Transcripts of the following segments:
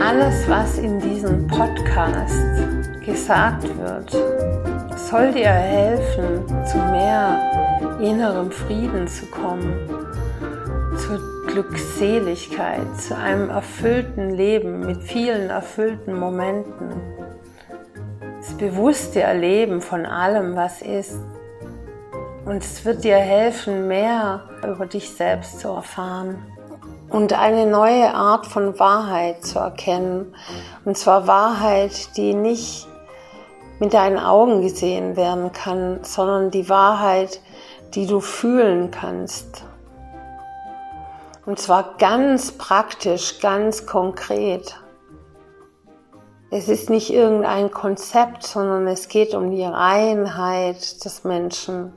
Alles, was in diesem Podcast gesagt wird, soll dir helfen, zu mehr innerem Frieden zu kommen, zur Glückseligkeit, zu einem erfüllten Leben mit vielen erfüllten Momenten, bewusste Erleben von allem, was ist. Und es wird dir helfen, mehr über dich selbst zu erfahren und eine neue Art von Wahrheit zu erkennen. Und zwar Wahrheit, die nicht mit deinen Augen gesehen werden kann, sondern die Wahrheit, die du fühlen kannst. Und zwar ganz praktisch, ganz konkret. Es ist nicht irgendein Konzept, sondern es geht um die Reinheit des Menschen.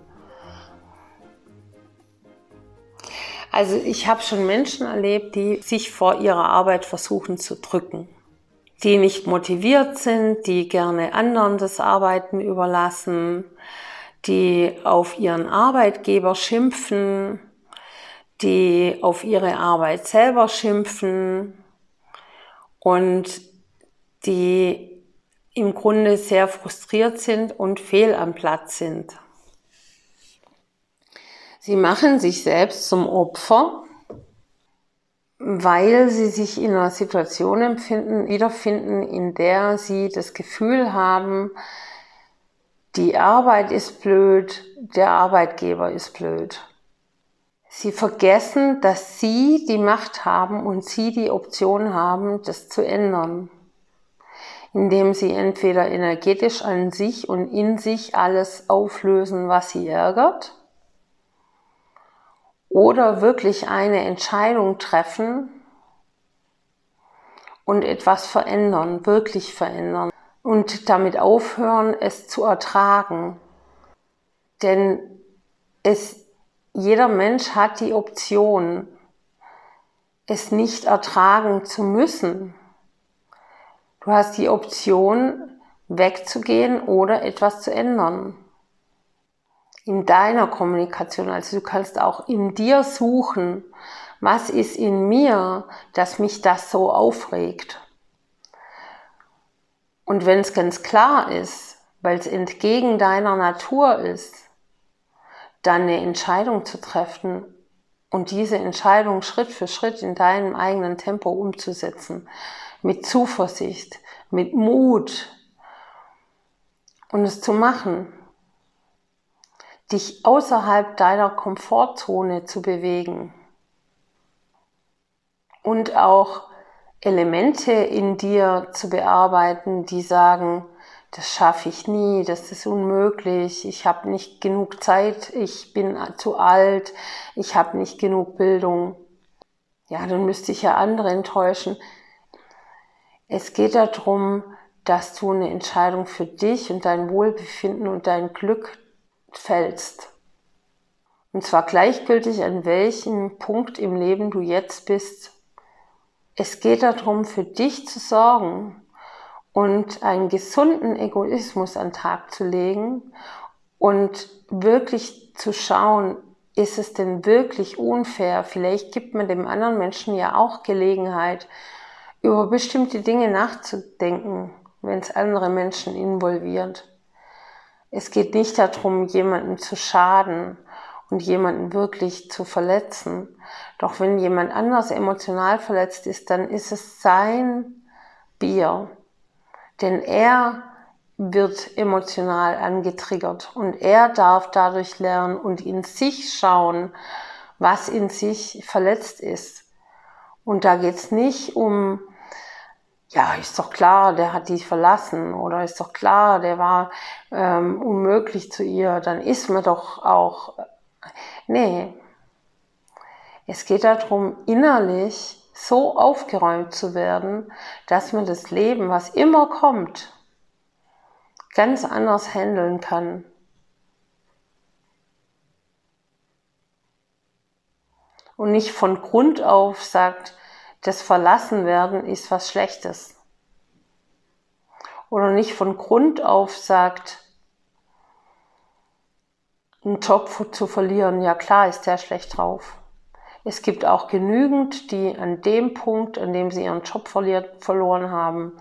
Also ich habe schon Menschen erlebt, die sich vor ihrer Arbeit versuchen zu drücken, die nicht motiviert sind, die gerne anderen das Arbeiten überlassen, die auf ihren Arbeitgeber schimpfen, die auf ihre Arbeit selber schimpfen und die im Grunde sehr frustriert sind und fehl am Platz sind. Sie machen sich selbst zum Opfer, weil sie sich in einer Situation empfinden, wiederfinden, in der sie das Gefühl haben, die Arbeit ist blöd, der Arbeitgeber ist blöd. Sie vergessen, dass sie die Macht haben und sie die Option haben, das zu ändern, indem sie entweder energetisch an sich und in sich alles auflösen, was sie ärgert, oder wirklich eine Entscheidung treffen und etwas verändern, wirklich verändern und damit aufhören, es zu ertragen. Denn es, jeder Mensch hat die Option, es nicht ertragen zu müssen. Du hast die Option, wegzugehen oder etwas zu ändern in deiner Kommunikation. Also du kannst auch in dir suchen, was ist in mir, dass mich das so aufregt. Und wenn es ganz klar ist, weil es entgegen deiner Natur ist, dann eine Entscheidung zu treffen und diese Entscheidung Schritt für Schritt in deinem eigenen Tempo umzusetzen, mit Zuversicht, mit Mut und es zu machen. Dich außerhalb deiner Komfortzone zu bewegen. Und auch Elemente in dir zu bearbeiten, die sagen, das schaffe ich nie, das ist unmöglich, ich habe nicht genug Zeit, ich bin zu alt, ich habe nicht genug Bildung. Ja, dann müsste ich ja andere enttäuschen. Es geht darum, dass du eine Entscheidung für dich und dein Wohlbefinden und dein Glück fällst. Und zwar gleichgültig, an welchem Punkt im Leben du jetzt bist. Es geht darum, für dich zu sorgen und einen gesunden Egoismus an den Tag zu legen und wirklich zu schauen, ist es denn wirklich unfair? Vielleicht gibt man dem anderen Menschen ja auch Gelegenheit, über bestimmte Dinge nachzudenken, wenn es andere Menschen involviert. Es geht nicht darum, jemanden zu schaden und jemanden wirklich zu verletzen. Doch wenn jemand anders emotional verletzt ist, dann ist es sein Bier. Denn er wird emotional angetriggert und er darf dadurch lernen und in sich schauen, was in sich verletzt ist. Und da geht's nicht um ja, ist doch klar, der hat die verlassen oder ist doch klar, der war ähm, unmöglich zu ihr, dann ist man doch auch. Nee. Es geht darum, innerlich so aufgeräumt zu werden, dass man das Leben, was immer kommt, ganz anders handeln kann. Und nicht von Grund auf sagt, das Verlassenwerden ist was Schlechtes. Oder nicht von Grund auf sagt, einen Job zu verlieren, ja klar ist der schlecht drauf. Es gibt auch genügend, die an dem Punkt, an dem sie ihren Job verliert, verloren haben,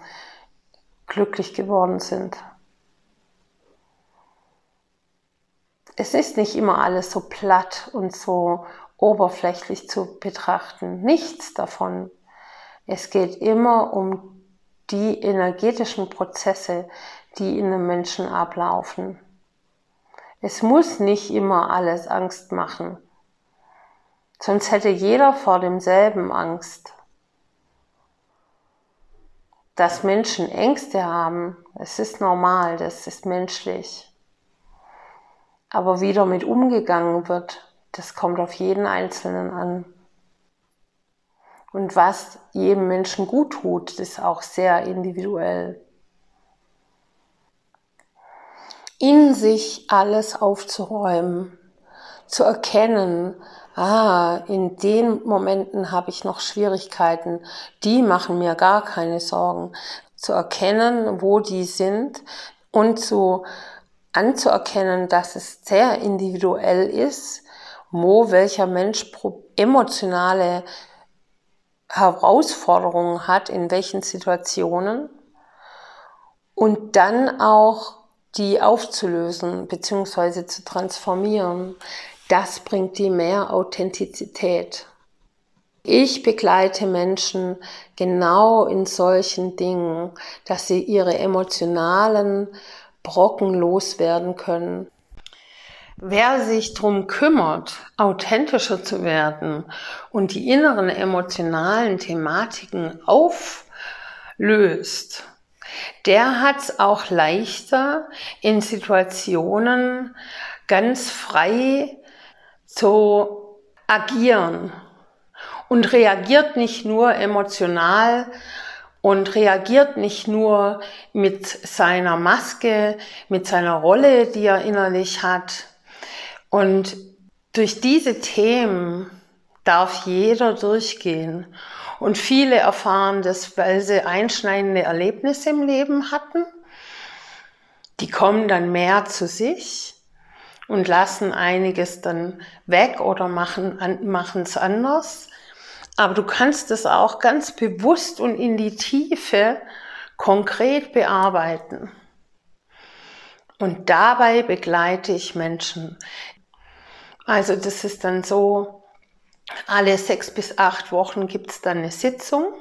glücklich geworden sind. Es ist nicht immer alles so platt und so oberflächlich zu betrachten. Nichts davon. Es geht immer um die energetischen Prozesse, die in einem Menschen ablaufen. Es muss nicht immer alles Angst machen. Sonst hätte jeder vor demselben Angst. Dass Menschen Ängste haben, es ist normal, das ist menschlich. Aber wie damit umgegangen wird, das kommt auf jeden Einzelnen an. Und was jedem Menschen gut tut, ist auch sehr individuell. In sich alles aufzuräumen, zu erkennen, ah, in den Momenten habe ich noch Schwierigkeiten, die machen mir gar keine Sorgen, zu erkennen, wo die sind und zu anzuerkennen, dass es sehr individuell ist, wo welcher Mensch emotionale Herausforderungen hat, in welchen Situationen und dann auch die aufzulösen bzw. zu transformieren. Das bringt die mehr Authentizität. Ich begleite Menschen genau in solchen Dingen, dass sie ihre emotionalen Brocken loswerden können. Wer sich drum kümmert, authentischer zu werden und die inneren emotionalen Thematiken auflöst, der hat es auch leichter in Situationen ganz frei zu agieren und reagiert nicht nur emotional und reagiert nicht nur mit seiner Maske, mit seiner Rolle, die er innerlich hat, und durch diese Themen darf jeder durchgehen. Und viele erfahren das, weil sie einschneidende Erlebnisse im Leben hatten. Die kommen dann mehr zu sich und lassen einiges dann weg oder machen es anders. Aber du kannst es auch ganz bewusst und in die Tiefe konkret bearbeiten. Und dabei begleite ich Menschen. Also das ist dann so, alle sechs bis acht Wochen gibt es dann eine Sitzung.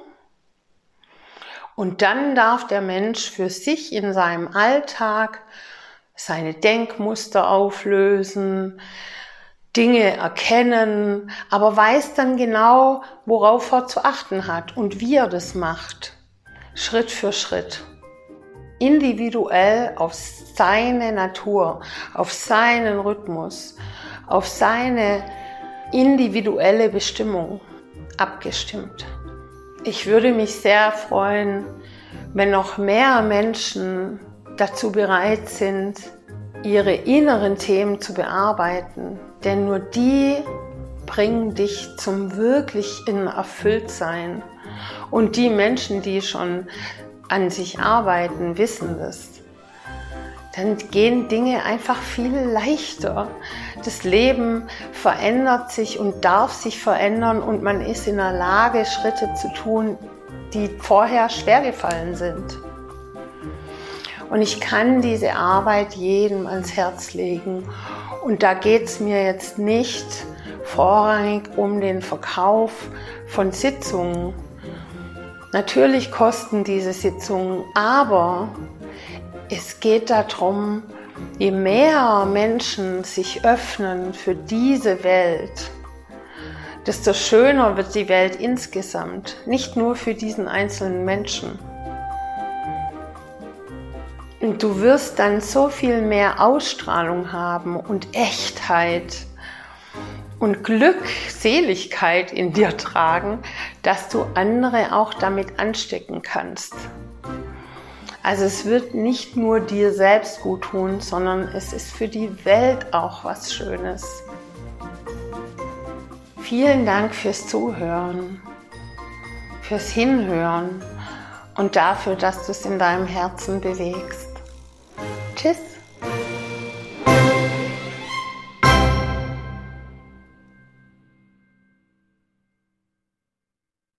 Und dann darf der Mensch für sich in seinem Alltag seine Denkmuster auflösen, Dinge erkennen, aber weiß dann genau, worauf er zu achten hat und wie er das macht. Schritt für Schritt. Individuell auf seine Natur, auf seinen Rhythmus auf seine individuelle Bestimmung abgestimmt. Ich würde mich sehr freuen, wenn noch mehr Menschen dazu bereit sind, ihre inneren Themen zu bearbeiten, denn nur die bringen dich zum wirklichen Erfülltsein. Und die Menschen, die schon an sich arbeiten, wissen das dann gehen Dinge einfach viel leichter. Das Leben verändert sich und darf sich verändern und man ist in der Lage, Schritte zu tun, die vorher schwer gefallen sind. Und ich kann diese Arbeit jedem ans Herz legen. Und da geht es mir jetzt nicht vorrangig um den Verkauf von Sitzungen. Natürlich kosten diese Sitzungen, aber es geht darum, je mehr Menschen sich öffnen für diese Welt, desto schöner wird die Welt insgesamt, nicht nur für diesen einzelnen Menschen. Und du wirst dann so viel mehr Ausstrahlung haben und Echtheit und Glückseligkeit in dir tragen, dass du andere auch damit anstecken kannst. Also es wird nicht nur dir selbst gut tun, sondern es ist für die Welt auch was Schönes. Vielen Dank fürs Zuhören, fürs Hinhören und dafür, dass du es in deinem Herzen bewegst.